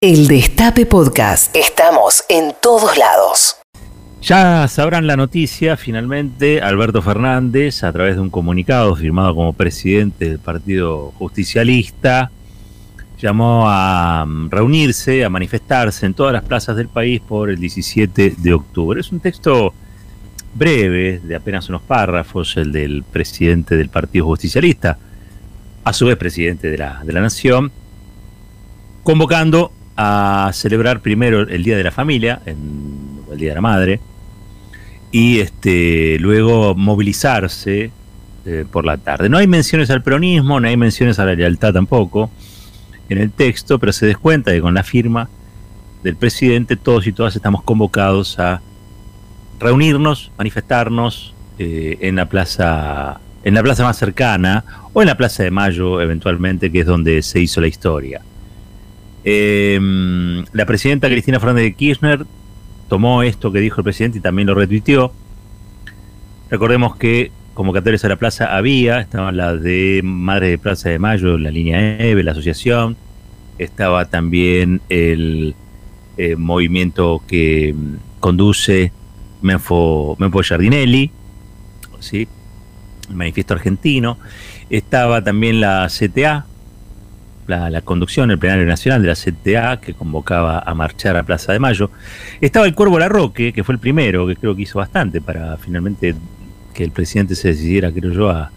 El Destape Podcast. Estamos en todos lados. Ya sabrán la noticia, finalmente Alberto Fernández, a través de un comunicado firmado como presidente del Partido Justicialista, llamó a mm, reunirse, a manifestarse en todas las plazas del país por el 17 de octubre. Es un texto breve, de apenas unos párrafos, el del presidente del Partido Justicialista, a su vez presidente de la, de la Nación, convocando a celebrar primero el Día de la Familia, en, el Día de la Madre, y este, luego movilizarse eh, por la tarde. No hay menciones al peronismo, no hay menciones a la lealtad tampoco en el texto, pero se descuenta que con la firma del presidente todos y todas estamos convocados a reunirnos, manifestarnos eh, en la plaza en la plaza más cercana o en la plaza de Mayo eventualmente que es donde se hizo la historia. Em, la presidenta Cristina Fernández de Kirchner tomó esto que dijo el presidente y también lo retuiteó. Recordemos que convocatorias a la plaza había, estaban las de Madre de Plaza de Mayo, la línea EVE, la asociación, estaba también el eh, movimiento que mm, conduce Menfo, Menfo Giardinelli, ¿sí? el manifiesto argentino, estaba también la CTA, la, conducción, el plenario nacional de la CTA, que convocaba a marchar a Plaza de Mayo. Estaba el Cuervo Larroque, que fue el primero, que creo que hizo bastante para finalmente que el presidente se decidiera, creo yo, a,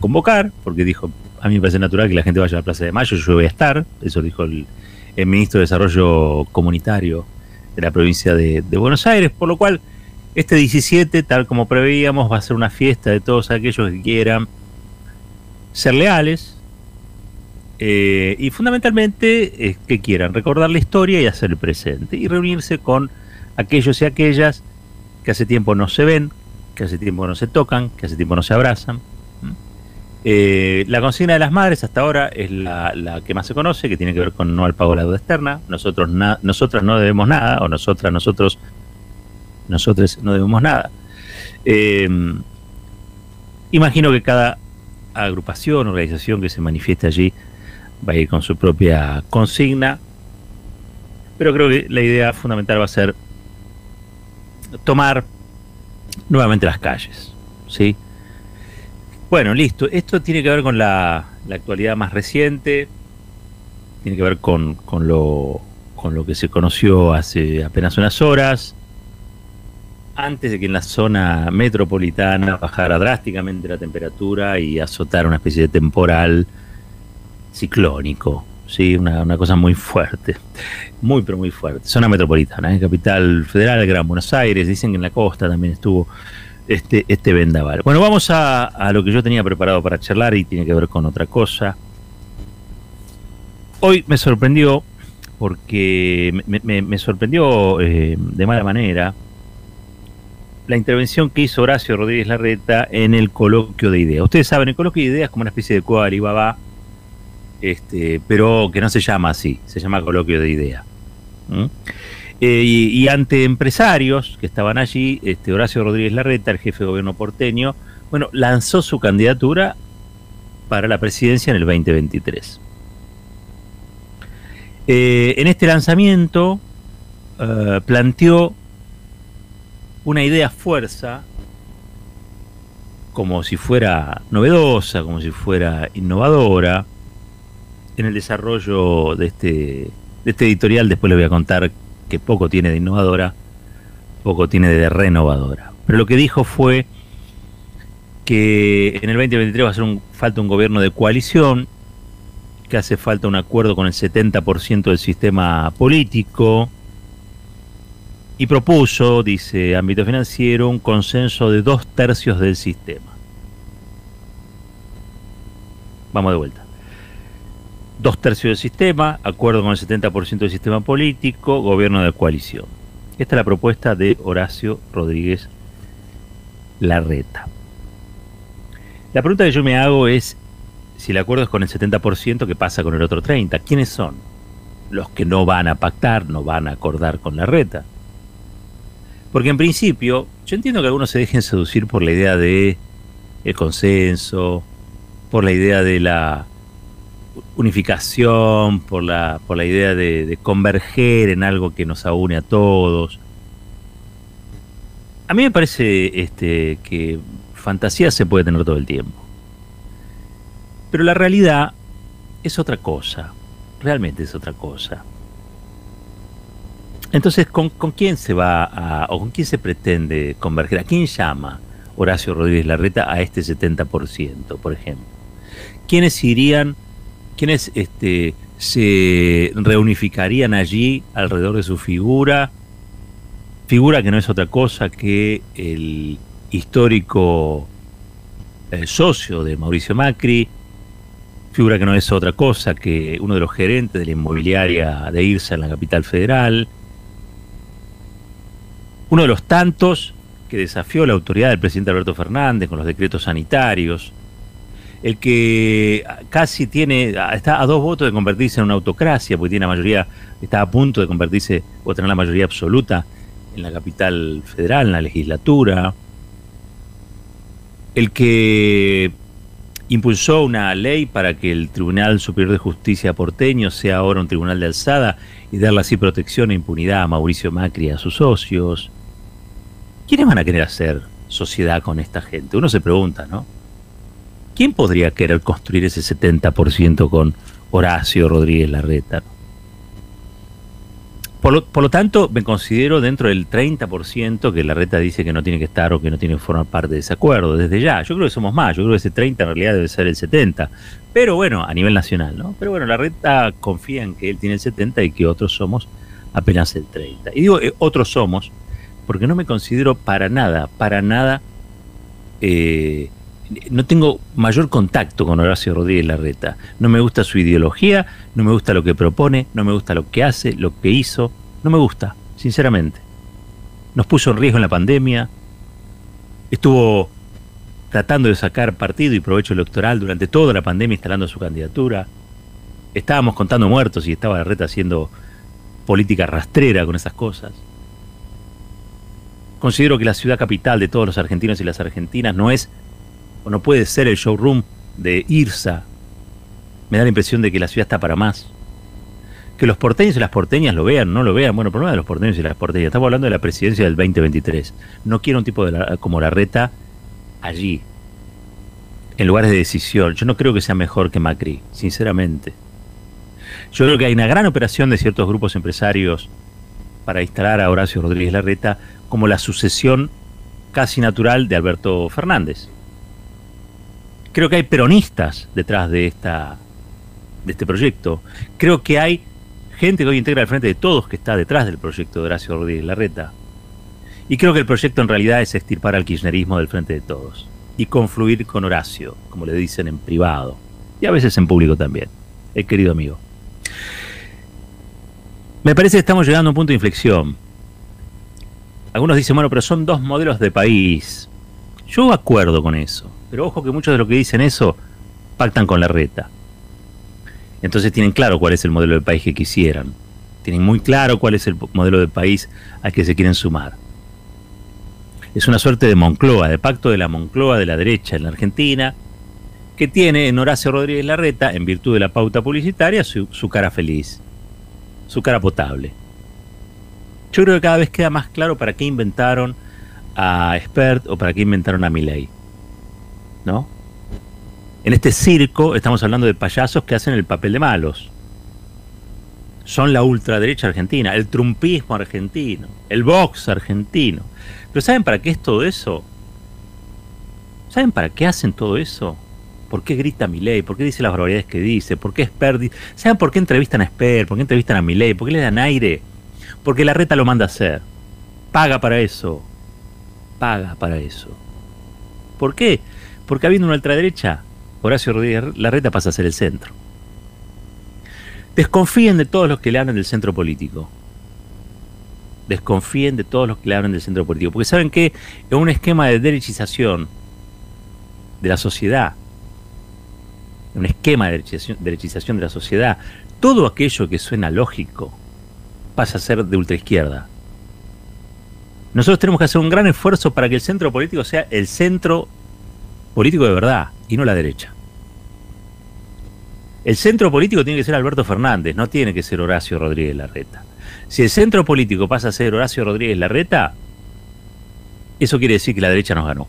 convocar, porque dijo, a mí me parece natural que la gente vaya a la Plaza de Mayo, yo voy a estar, eso dijo el, ministro de Desarrollo Comunitario de la provincia de, de Buenos Aires, por lo cual este 17, tal como preveíamos, va a ser una fiesta de todos aquellos que quieran ser leales, eh, y fundamentalmente es que quieran recordar la historia y hacer el presente y reunirse con aquellos y aquellas que hace tiempo no se ven, que hace tiempo no se tocan, que hace tiempo no se abrazan. Eh, la consigna de las madres hasta ahora es la, que más se conoce, que tiene que ver con no al pago de la deuda externa. Nosotros nosotras no debemos nada, o nosotras, nosotros, nosotros no debemos nada. Eh, imagino que cada agrupación, organización que se manifieste allí va a ir con su propia consigna, pero creo que la idea fundamental va a ser tomar nuevamente las calles, ¿sí? Bueno, listo. Esto tiene que ver con la, actualidad más reciente, tiene que ver con, con, lo, con lo que se conoció hace apenas unas horas, antes de que en la zona metropolitana bajara drásticamente la temperatura y azotara una especie de temporal ciclónico, ¿sí? Una, cosa muy fuerte, muy pero muy fuerte. Zona metropolitana, ¿eh? capital federal, Gran Buenos Aires, dicen que en la costa también estuvo este, este vendaval. Bueno, vamos a, lo que yo tenía preparado para charlar y tiene que ver con otra cosa. Hoy me sorprendió, porque me, sorprendió eh, de mala manera, la intervención que hizo Horacio Rodríguez Larreta en el coloquio de ideas. Ustedes saben, el coloquio de ideas es como una especie de cuadro Alibaba este, pero que no se llama así, se llama coloquio de idea. Eh, y, ante empresarios que estaban allí, este, Horacio Rodríguez Larreta, el jefe de gobierno porteño, bueno, lanzó su candidatura para la presidencia en el 2023. Eh, en este lanzamiento eh, planteó una idea fuerza como si fuera novedosa, como si fuera innovadora, en el desarrollo de este, de este editorial, después les voy a contar que poco tiene de innovadora, poco tiene de renovadora. Pero lo que dijo fue que en el 2023 va a ser un, falta un gobierno de coalición, que hace falta un acuerdo con el 70% del sistema político, y propuso, dice ámbito financiero, un consenso de dos tercios del sistema. Vamos de vuelta dos tercios del sistema, acuerdo con el 70% del sistema político, gobierno de coalición. Esta es la propuesta de Horacio Rodríguez Larreta. La pregunta que yo me hago es, si el acuerdo es con el 70%, ¿qué pasa con el otro 30%? ¿Quiénes son? Los que no van a pactar, no van a acordar con Larreta. Porque en principio, yo entiendo que algunos se dejen seducir por la idea de el consenso, por la idea de la unificación, por la, por la idea de, converger en algo que nos aúne a todos. A mí me parece este, que fantasía se puede tener todo el tiempo. Pero la realidad es otra cosa, realmente es otra cosa. Entonces, ¿con, quién se va a, o con quién se pretende converger? ¿A quién llama Horacio Rodríguez Larreta a este 70%, por ejemplo? ¿Quiénes irían, quiénes este, se reunificarían allí alrededor de su figura? Figura que no es otra cosa que el histórico eh, socio de Mauricio Macri, figura que no es otra cosa que uno de los gerentes de la inmobiliaria de IRSA en la capital federal, uno de los tantos que desafió la autoridad del presidente Alberto Fernández con los decretos sanitarios, el que casi tiene, está a dos votos de convertirse en una autocracia, porque tiene la mayoría, está a punto de convertirse o tener la mayoría absoluta en la capital federal, en la legislatura, el que impulsó una ley para que el Tribunal Superior de Justicia porteño sea ahora un tribunal de alzada y darle así protección e impunidad a Mauricio Macri y a sus socios. ¿Quiénes van a querer hacer sociedad con esta gente? Uno se pregunta, ¿no? ¿Quién podría querer construir ese 70% con Horacio Rodríguez Larreta? Por lo, tanto, me considero dentro del 30% que la reta dice que no tiene que estar o que no tiene que formar parte de ese acuerdo, desde ya. Yo creo que somos más, yo creo que ese 30 en realidad debe ser el 70. Pero bueno, a nivel nacional, ¿no? Pero bueno, la reta confía en que él tiene el 70 y que otros somos apenas el 30. Y digo eh, otros somos porque no me considero para nada, para nada, eh, no tengo mayor contacto con Horacio Rodríguez Larreta. No me gusta su ideología, no me gusta lo que propone, no me gusta lo que hace, lo que hizo. No me gusta, sinceramente. Nos puso en riesgo en la pandemia. Estuvo tratando de sacar partido y provecho electoral durante toda la pandemia instalando su candidatura. Estábamos contando muertos y estaba Larreta haciendo política rastrera con esas cosas. Considero que la ciudad capital de todos los argentinos y las argentinas no es o no puede ser el showroom de IRSA. Me da la impresión de que la ciudad está para más. Que los porteños y las porteñas lo vean, no lo vean. Bueno, el problema de los porteños y las porteñas. Estamos hablando de la presidencia del 2023. No quiero un tipo de la, como la reta allí, en lugares de decisión. Yo no creo que sea mejor que Macri, sinceramente. Yo creo que hay una gran operación de ciertos grupos empresarios para instalar a Horacio Rodríguez Larreta como la sucesión casi natural de Alberto Fernández creo que hay peronistas detrás de este proyecto. Creo que hay gente que hoy integra el frente de todos que está detrás del proyecto de Horacio Rodríguez Larreta. Y creo que el proyecto en realidad es extirpar al kirchnerismo del frente de todos y confluir con Horacio, como le dicen en privado y a veces en público también, el querido amigo. Me parece que estamos llegando a un punto de inflexión. Algunos dicen, bueno, pero son dos modelos de país. Yo acuerdo con eso. Pero ojo que muchos de los que dicen eso pactan con la reta. Entonces tienen claro cuál es el modelo de país que quisieran. Tienen muy claro cuál es el modelo de país al que se quieren sumar. Es una suerte de Moncloa, de pacto de la Moncloa de la derecha en la Argentina, que tiene en Horacio Rodríguez Larreta, en virtud de la pauta publicitaria, su, cara feliz, su cara potable. Yo creo que cada vez queda más claro para qué inventaron a Expert o para qué inventaron a Milley. ¿No? En este circo estamos hablando de payasos que hacen el papel de malos. Son la ultraderecha argentina, el trumpismo argentino, el box argentino. Pero ¿saben para qué es todo eso? ¿Saben para qué hacen todo eso? ¿Por qué grita Milei? ¿Por qué dice las barbaridades que dice? ¿Por qué Esper? ¿Saben por qué entrevistan a Esper? ¿Por qué entrevistan a Milei? ¿Por qué le dan aire? Porque la reta lo manda a hacer. Paga para eso. Paga para eso. ¿Por qué? Porque habiendo una ultraderecha, Horacio Rodríguez Larreta pasa a ser el centro. Desconfíen de todos los que le hablan del centro político. Desconfíen de todos los que le hablan del centro político. Porque saben que en un esquema de derechización de la sociedad, un esquema de derechización de la sociedad, todo aquello que suena lógico pasa a ser de ultraizquierda. Nosotros tenemos que hacer un gran esfuerzo para que el centro político sea el centro político de verdad y no la derecha. El centro político tiene que ser Alberto Fernández, no tiene que ser Horacio Rodríguez Larreta. Si el centro político pasa a ser Horacio Rodríguez Larreta, eso quiere decir que la derecha nos ganó.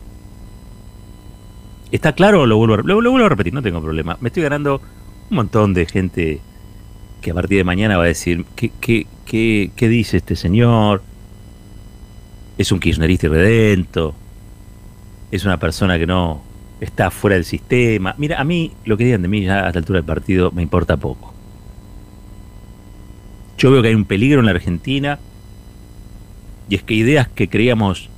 ¿Está claro? Lo vuelvo, a, lo, vuelvo a repetir, no tengo problema. Me estoy ganando un montón de gente que a partir de mañana va a decir, ¿qué, qué, qué, qué dice este señor? Es un kirchnerista irredento. Es una persona que no está fuera del sistema. Mira, a mí lo que digan de mí ya a esta altura del partido me importa poco. Yo veo que hay un peligro en la Argentina y es que ideas que creíamos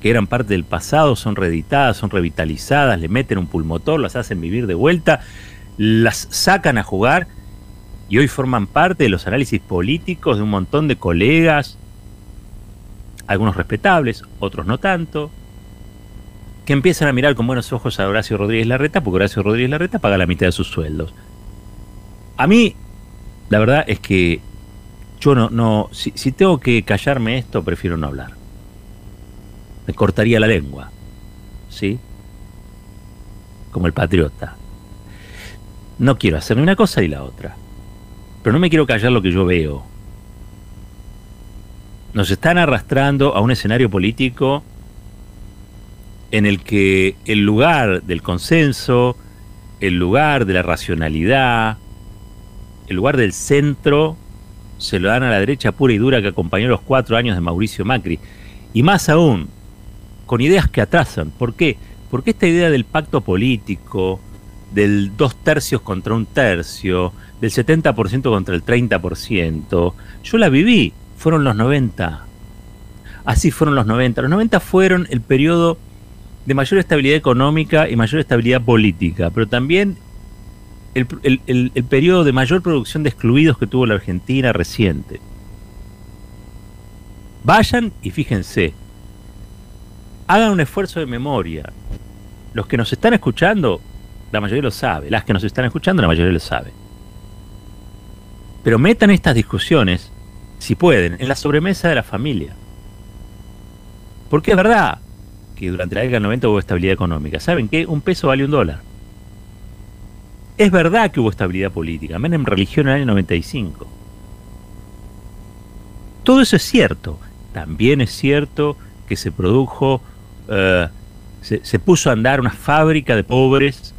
que eran parte del pasado son reeditadas, son revitalizadas, le meten un pulmotor, las hacen vivir de vuelta, las sacan a jugar y hoy forman parte de los análisis políticos de un montón de colegas, algunos respetables, otros no tanto, que empiezan a mirar con buenos ojos a Horacio Rodríguez Larreta, porque Horacio Rodríguez Larreta paga la mitad de sus sueldos. A mí, la verdad es que yo no, no si, si tengo que callarme esto, prefiero no hablar. Me cortaría la lengua, ¿sí? Como el patriota. No quiero hacer ni una cosa ni la otra. Pero no me quiero callar lo que yo veo. Nos están arrastrando a un escenario político en el que el lugar del consenso, el lugar de la racionalidad, el lugar del centro, se lo dan a la derecha pura y dura que acompañó los cuatro años de Mauricio Macri. Y más aún, con ideas que atrasan. ¿Por qué? Porque esta idea del pacto político, del dos tercios contra un tercio, del 70% contra el 30%, yo la viví, fueron los 90. Así fueron los 90. Los 90 fueron el periodo de mayor estabilidad económica y mayor estabilidad política, pero también el, el, periodo de mayor producción de excluidos que tuvo la Argentina reciente. Vayan y fíjense, hagan un esfuerzo de memoria. Los que nos están escuchando, la mayoría lo sabe. Las que nos están escuchando, la mayoría lo sabe. Pero metan estas discusiones, si pueden, en la sobremesa de la familia. Porque es verdad, que durante la década del 90 hubo estabilidad económica. ¿Saben qué? Un peso vale un dólar. Es verdad que hubo estabilidad política, menos en religión en el año 95. Todo eso es cierto. También es cierto que se produjo, eh, se, se puso a andar una fábrica de pobres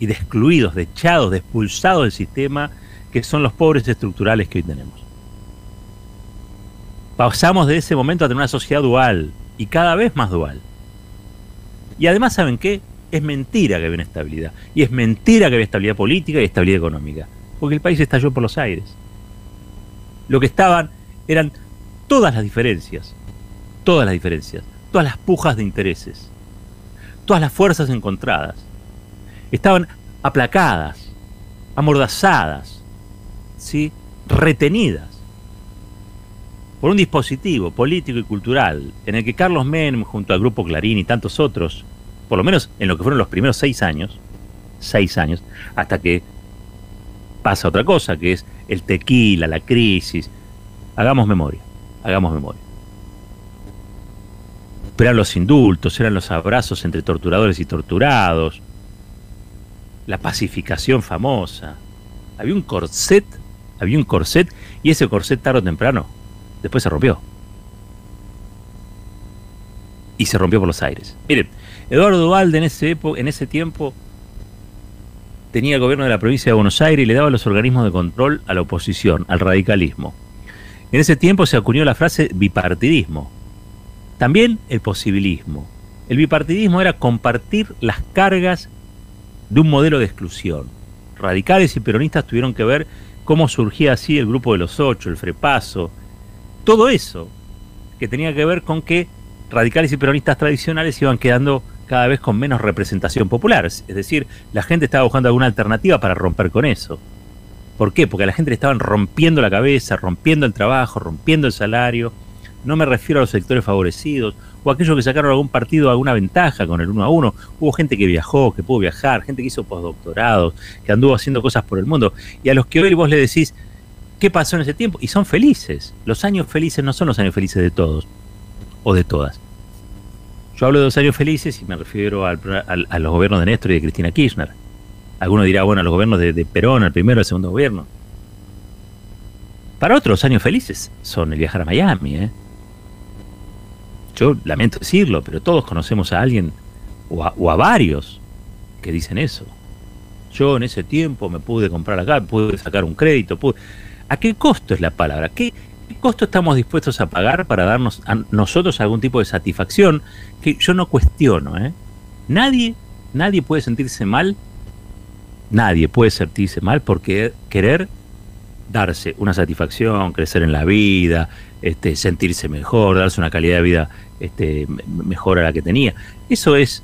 y de excluidos, de echados, de expulsados del sistema, que son los pobres estructurales que hoy tenemos. Pasamos de ese momento a tener una sociedad dual y cada vez más dual. Y además, ¿saben qué? Es mentira que había estabilidad. Y es mentira que había estabilidad política y estabilidad económica. Porque el país estalló por los aires. Lo que estaban eran todas las diferencias. Todas las diferencias. Todas las pujas de intereses. Todas las fuerzas encontradas. Estaban aplacadas, amordazadas, ¿sí? retenidas por un dispositivo político y cultural en el que Carlos Menem, junto al Grupo Clarín y tantos otros, por lo menos en lo que fueron los primeros seis años, seis años, hasta que pasa otra cosa, que es el tequila, la crisis. Hagamos memoria, hagamos memoria. Pero eran los indultos, eran los abrazos entre torturadores y torturados, la pacificación famosa. Había un corset, había un corset, y ese corset tarde o temprano después se rompió. Y se rompió por los aires. Miren, Eduardo Duvalde en ese, en ese tiempo tenía el gobierno de la provincia de Buenos Aires y le daba los organismos de control a la oposición, al radicalismo. En ese tiempo se acuñó la frase bipartidismo. También el posibilismo. El bipartidismo era compartir las cargas de un modelo de exclusión. Radicales y peronistas tuvieron que ver cómo surgía así el grupo de los ocho, el Frepaso, todo eso que tenía que ver con que radicales y peronistas tradicionales iban quedando cada vez con menos representación popular. Es decir, la gente estaba buscando alguna alternativa para romper con eso. ¿Por qué? Porque a la gente le estaban rompiendo la cabeza, rompiendo el trabajo, rompiendo el salario. No me refiero a los sectores favorecidos o a aquellos que sacaron algún partido alguna ventaja con el uno a uno. Hubo gente que viajó, que pudo viajar, gente que hizo postdoctorados, que anduvo haciendo cosas por el mundo. Y a los que hoy vos le decís, qué pasó en ese tiempo. Y son felices. Los años felices no son los años felices de todos o de todas. Yo hablo de los años felices y me refiero al, al, a los gobiernos de Néstor y de Cristina Kirchner. Alguno dirá, bueno, los gobiernos de, Perón, el primero, el segundo gobierno. Para otros, años felices son el viajar a Miami. ¿eh? Yo lamento decirlo, pero todos conocemos a alguien o a, o a varios que dicen eso. Yo en ese tiempo me pude comprar acá, pude sacar un crédito. Pude... ¿A qué costo es la palabra? ¿Qué, ¿Qué costo estamos dispuestos a pagar para darnos a nosotros algún tipo de satisfacción que yo no cuestiono? ¿eh? Nadie, nadie puede sentirse mal, nadie puede sentirse mal porque querer darse una satisfacción, crecer en la vida, este, sentirse mejor, darse una calidad de vida este, mejor a la que tenía. Eso es,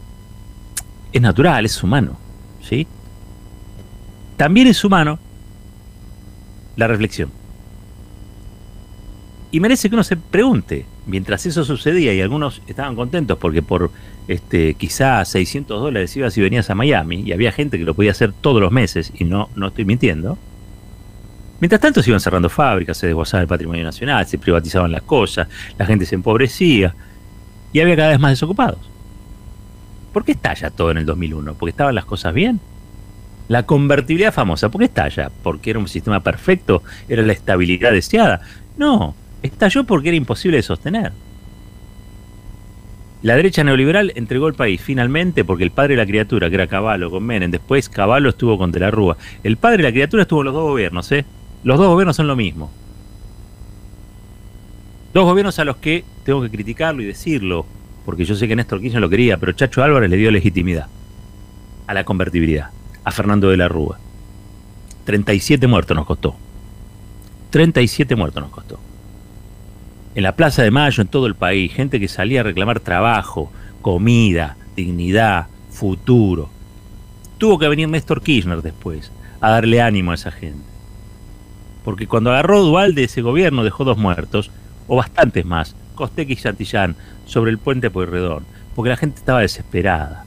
es natural, es humano. ¿sí? También es humano la reflexión. Y merece que uno se pregunte, mientras eso sucedía y algunos estaban contentos porque por este, quizás 600 dólares ibas y venías a Miami y había gente que lo podía hacer todos los meses y no, no estoy mintiendo, Mientras tanto se iban cerrando fábricas, se desguazaba el patrimonio nacional, se privatizaban las cosas, la gente se empobrecía y había cada vez más desocupados. ¿Por qué estalla todo en el 2001? ¿Porque estaban las cosas bien? La convertibilidad famosa, ¿por qué estalla? ¿Porque era un sistema perfecto? ¿Era la estabilidad deseada? No, estalló porque era imposible de sostener. La derecha neoliberal entregó el país finalmente porque el padre de la criatura, que era Caballo con Menem, después Caballo estuvo con De la Rúa. El padre de la criatura estuvo en los dos gobiernos, ¿eh? Los dos gobiernos son lo mismo. Dos gobiernos a los que tengo que criticarlo y decirlo, porque yo sé que Néstor Kirchner lo quería, pero Chacho Álvarez le dio legitimidad a la convertibilidad, a Fernando de la Rúa. 37 muertos nos costó. 37 muertos nos costó. En la Plaza de Mayo, en todo el país, gente que salía a reclamar trabajo, comida, dignidad, futuro. Tuvo que venir Néstor Kirchner después a darle ánimo a esa gente. Porque cuando agarró Dualde ese gobierno dejó dos muertos, o bastantes más, Costeque y Santillán, sobre el puente Pueyrredón, porque la gente estaba desesperada.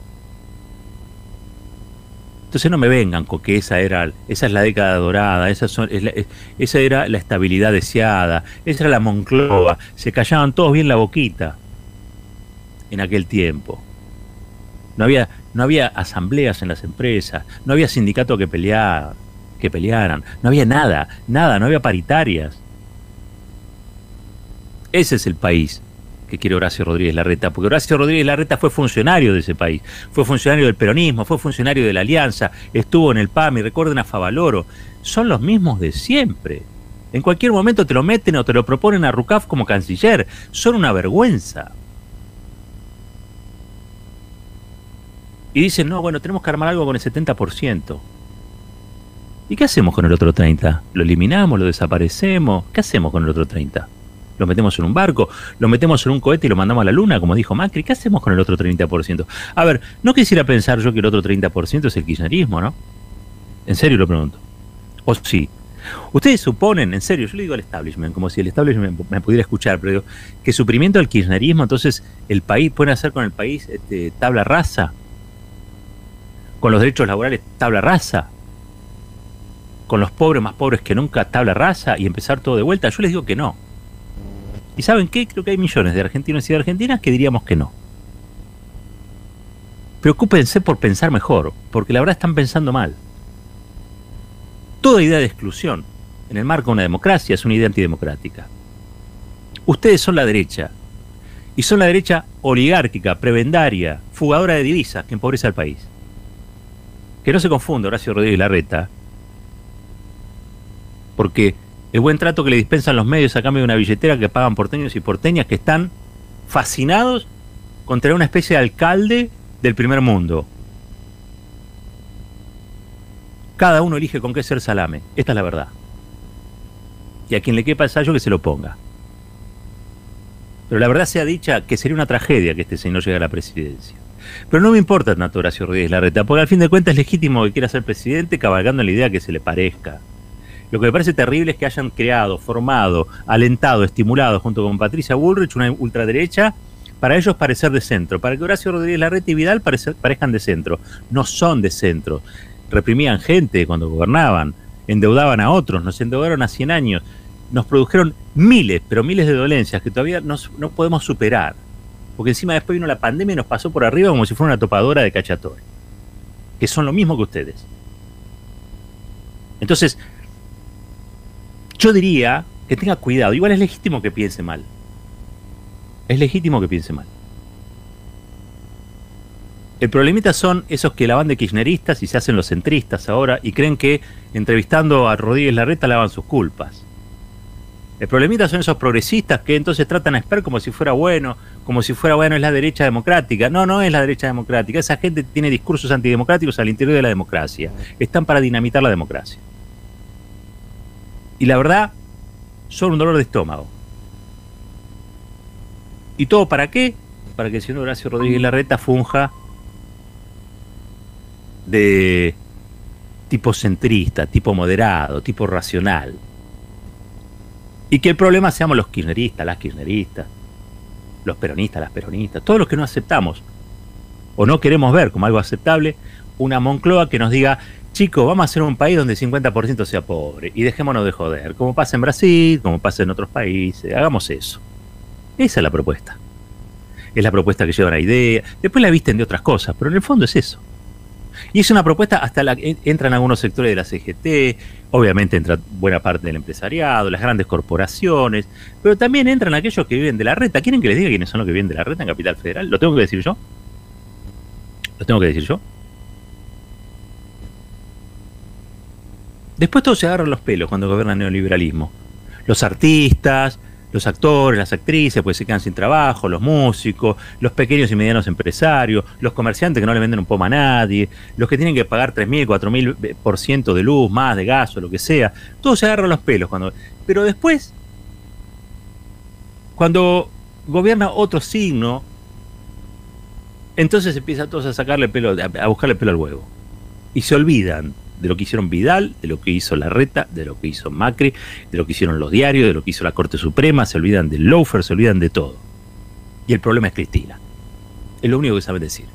Entonces no me vengan con que esa era, esa es la década dorada, esa, son, es la, era la estabilidad deseada, esa era la Moncloa, se callaban todos bien la boquita en aquel tiempo. No había, no había asambleas en las empresas, no había sindicatos que pelearan, que pelearan, no había nada, nada, no había paritarias. Ese es el país que quiere Horacio Rodríguez Larreta, porque Horacio Rodríguez Larreta fue funcionario de ese país, fue funcionario del peronismo, fue funcionario de la Alianza, estuvo en el PAMI, recuerden a Favaloro, son los mismos de siempre. En cualquier momento te lo meten o te lo proponen a Rucaf como canciller, son una vergüenza. Y dicen, no, bueno, tenemos que armar algo con el 70%. ¿Y qué hacemos con el otro 30%? ¿Lo eliminamos? ¿Lo desaparecemos? ¿Qué hacemos con el otro 30%? Lo metemos en un barco, lo metemos en un cohete y lo mandamos a la luna, como dijo Macri. ¿Qué hacemos con el otro 30%? A ver, no quisiera pensar yo que el otro 30% es el kirchnerismo, ¿no? En serio lo pregunto. ¿O sí? Ustedes suponen, en serio, yo le digo al establishment, como si el establishment me pudiera escuchar, pero digo, que suprimiendo al kirchnerismo, entonces el país, pueden hacer con el país este, tabla rasa, con los derechos laborales tabla rasa, con los pobres más pobres que nunca tabla rasa y empezar todo de vuelta. Yo les digo que no. ¿Y saben qué? Creo que hay millones de argentinos y de argentinas que diríamos que no. Preocúpense por pensar mejor, porque la verdad están pensando mal. Toda idea de exclusión en el marco de una democracia es una idea antidemocrática. Ustedes son la derecha, y son la derecha oligárquica, prebendaria, fugadora de divisas que empobrece al país. Que no se confunda Horacio Rodríguez Larreta, porque el buen trato que le dispensan los medios a cambio de una billetera que pagan porteños y porteñas que están fascinados con tener una especie de alcalde del primer mundo. Cada uno elige con qué ser salame. Esta es la verdad. Y a quien le quepa el sallo que se lo ponga. Pero la verdad sea dicha que sería una tragedia que este señor llegue a la presidencia. Pero no me importa tanto Horacio Rodríguez Larreta, porque al fin de cuentas es legítimo que quiera ser presidente cabalgando en la idea que se le parezca. Lo que me parece terrible es que hayan creado, formado, alentado, estimulado junto con Patricia Bullrich una ultraderecha para ellos parecer de centro, para que Horacio Rodríguez Larreta y Vidal parezcan de centro. No son de centro. Reprimían gente cuando gobernaban, endeudaban a otros, nos endeudaron a 100 años, nos produjeron miles, pero miles de dolencias que todavía no podemos superar. Porque encima después vino la pandemia y nos pasó por arriba como si fuera una topadora de cachatores. Que son lo mismo que ustedes. Entonces, yo diría que tenga cuidado. Igual es legítimo que piense mal. Es legítimo que piense mal. El problemita son esos que la van de kirchneristas y se hacen los centristas ahora y creen que entrevistando a Rodríguez Larreta lavan sus culpas. El problemita son esos progresistas que entonces tratan a Esper como si fuera bueno, como si fuera bueno es la derecha democrática. No, no es la derecha democrática. Esa gente tiene discursos antidemocráticos al interior de la democracia. Están para dinamitar la democracia. Y la verdad, son un dolor de estómago. ¿Y todo para qué? Para que el señor Horacio Rodríguez Larreta funja de tipo centrista, tipo moderado, tipo racional. Y que el problema seamos los kirchneristas, las kirchneristas, los peronistas, las peronistas, todos los que no aceptamos o no queremos ver como algo aceptable una Moncloa que nos diga, chicos, vamos a hacer un país donde el 50% sea pobre y dejémonos de joder, como pasa en Brasil, como pasa en otros países, hagamos eso. Esa es la propuesta. Es la propuesta que lleva la idea, después la visten de otras cosas, pero en el fondo es eso. Y es una propuesta hasta la que entran algunos sectores de la CGT, obviamente entra buena parte del empresariado, las grandes corporaciones, pero también entran aquellos que viven de la renta. ¿Quieren que les diga quiénes son los que viven de la renta en Capital Federal? ¿Lo tengo que decir yo? ¿Lo tengo que decir yo? Después todos se agarran los pelos cuando gobierna el neoliberalismo. Los artistas, los actores, las actrices, pues se quedan sin trabajo, los músicos, los pequeños y medianos empresarios, los comerciantes que no le venden un pomo a nadie, los que tienen que pagar 3.000, 4.000% de luz, más de gas o lo que sea. Todos se agarran los pelos. cuando Pero después, cuando gobierna otro signo, entonces empieza todos a sacarle pelo, a buscarle pelo al huevo. Y se olvidan de lo que hicieron Vidal, de lo que hizo Larreta, de lo que hizo Macri, de lo que hicieron los diarios, de lo que hizo la Corte Suprema, se olvidan del loafer, se olvidan de todo. Y el problema es Cristina. Es lo único que saben decir.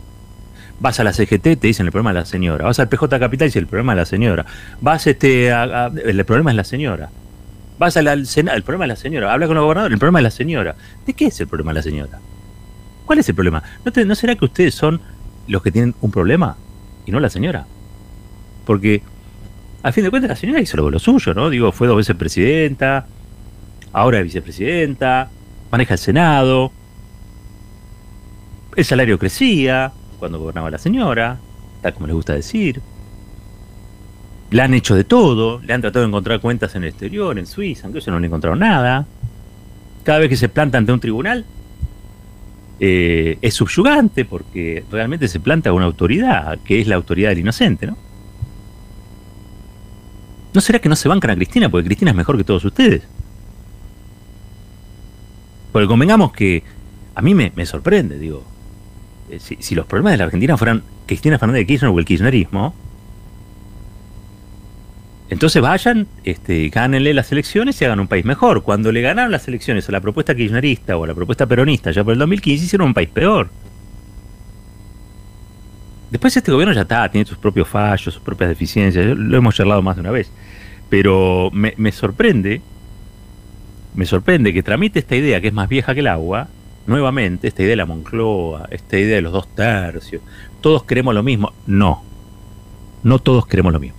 Vas a la CGT, te dicen el problema es la señora. Vas al PJ Capital dicen el problema es la señora. Vas este, el problema es la señora. Vas al Senado, el problema es la señora. Habla con el gobernador, el problema es la señora. ¿De qué es el problema de la señora? ¿Cuál es el problema? ¿No, ¿No será que ustedes son los que tienen un problema y no la señora? Porque, a fin de cuentas, la señora hizo lo, suyo, ¿no? Digo, fue dos veces presidenta, ahora es vicepresidenta, maneja el Senado, el salario crecía cuando gobernaba la señora, tal como le gusta decir. Le han hecho de todo, le han tratado de encontrar cuentas en el exterior, en Suiza, aunque no le encontraron nada. Cada vez que se planta ante un tribunal, eh, es subyugante porque realmente se planta una autoridad, que es la autoridad del inocente, ¿no? ¿No será que no se bancan a Cristina porque Cristina es mejor que todos ustedes? Porque convengamos que a mí me, sorprende, digo, eh, si, los problemas de la Argentina fueran Cristina Fernández de Kirchner o el kirchnerismo, entonces vayan, este, gánenle las elecciones y hagan un país mejor. Cuando le ganaron las elecciones a la propuesta kirchnerista o a la propuesta peronista ya por el 2015, hicieron un país peor. Después este gobierno ya está, tiene sus propios fallos, sus propias deficiencias, lo hemos charlado más de una vez. Pero me, sorprende, me sorprende que tramite esta idea que es más vieja que el agua, nuevamente, esta idea de la Moncloa, esta idea de los dos tercios, todos queremos lo mismo. No, no todos queremos lo mismo.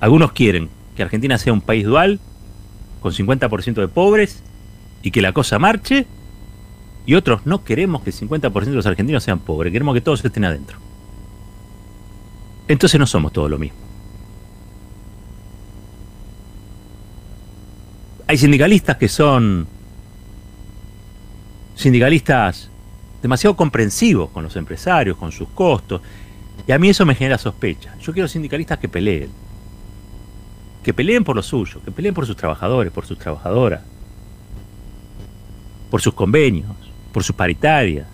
Algunos quieren que Argentina sea un país dual, con 50% de pobres, y que la cosa marche, y otros no queremos que el 50% de los argentinos sean pobres, queremos que todos estén adentro. Entonces no somos todos lo mismo. Hay sindicalistas que son sindicalistas demasiado comprensivos con los empresarios, con sus costos, y a mí eso me genera sospecha. Yo quiero sindicalistas que peleen, que peleen por lo suyo, que peleen por sus trabajadores, por sus trabajadoras, por sus convenios, por sus paritarias,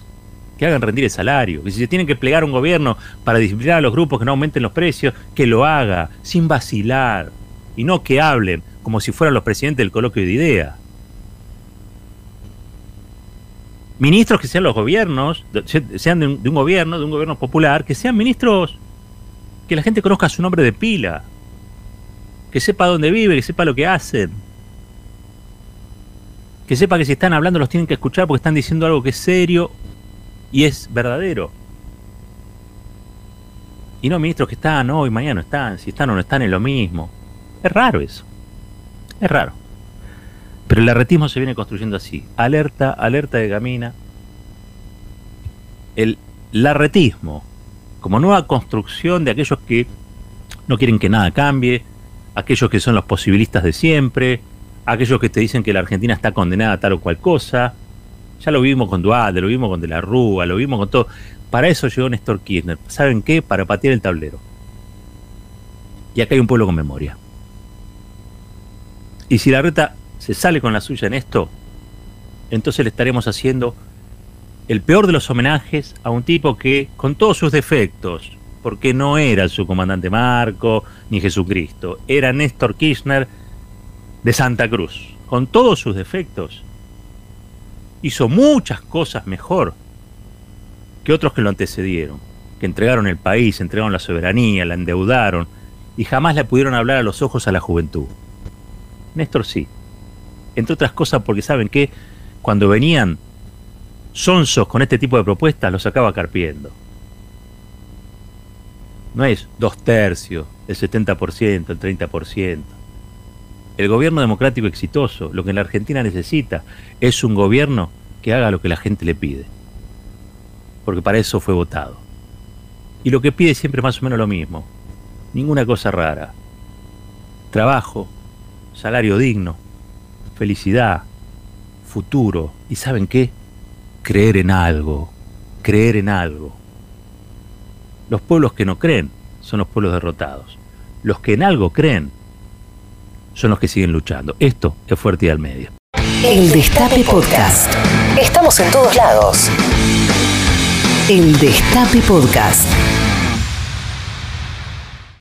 que hagan rendir el salario, que si se tienen que plegar un gobierno para disciplinar a los grupos que no aumenten los precios, que lo haga, sin vacilar, y no que hablen como si fueran los presidentes del coloquio de ideas. Ministros que sean los gobiernos, sean de un, de un gobierno, de un gobierno popular, que sean ministros. Que la gente conozca su nombre de pila, que sepa dónde vive, que sepa lo que hacen que sepa que si están hablando los tienen que escuchar porque están diciendo algo que es serio y es verdadero. Y no ministros que están hoy, mañana no están, si están o no están es lo mismo. Es raro eso. Es raro. Pero el arretismo se viene construyendo así. Alerta, alerta de Gamina. El larretismo, como nueva construcción de aquellos que no quieren que nada cambie, aquellos que son los posibilistas de siempre, aquellos que te dicen que la Argentina está condenada a tal o cual cosa. Ya lo vimos con Duarte, lo vimos con De la Rúa, lo vimos con todo. Para eso llegó Néstor Kirchner. ¿Saben qué? Para patear el tablero. Y acá hay un pueblo con memoria. Y si la reta se sale con la suya en esto, entonces le estaremos haciendo el peor de los homenajes a un tipo que, con todos sus defectos, porque no era su comandante Marco ni Jesucristo, era Néstor Kirchner de Santa Cruz, con todos sus defectos, hizo muchas cosas mejor que otros que lo antecedieron, que entregaron el país, entregaron la soberanía, la endeudaron y jamás le pudieron hablar a los ojos a la juventud. Néstor sí, entre otras cosas porque saben que cuando venían sonsos con este tipo de propuestas los acaba carpiendo. No es dos tercios, el 70%, el 30%. El gobierno democrático exitoso, lo que la Argentina necesita, es un gobierno que haga lo que la gente le pide. Porque para eso fue votado. Y lo que pide siempre más o menos lo mismo. Ninguna cosa rara. Trabajo, salario digno, felicidad, futuro. ¿Y saben qué? Creer en algo. Creer en algo. Los pueblos que no creen son los pueblos derrotados. Los que en algo creen son los que siguen luchando. Esto es Fuerte y al Medio. El Destape Podcast. Estamos en todos lados. El Destape Podcast.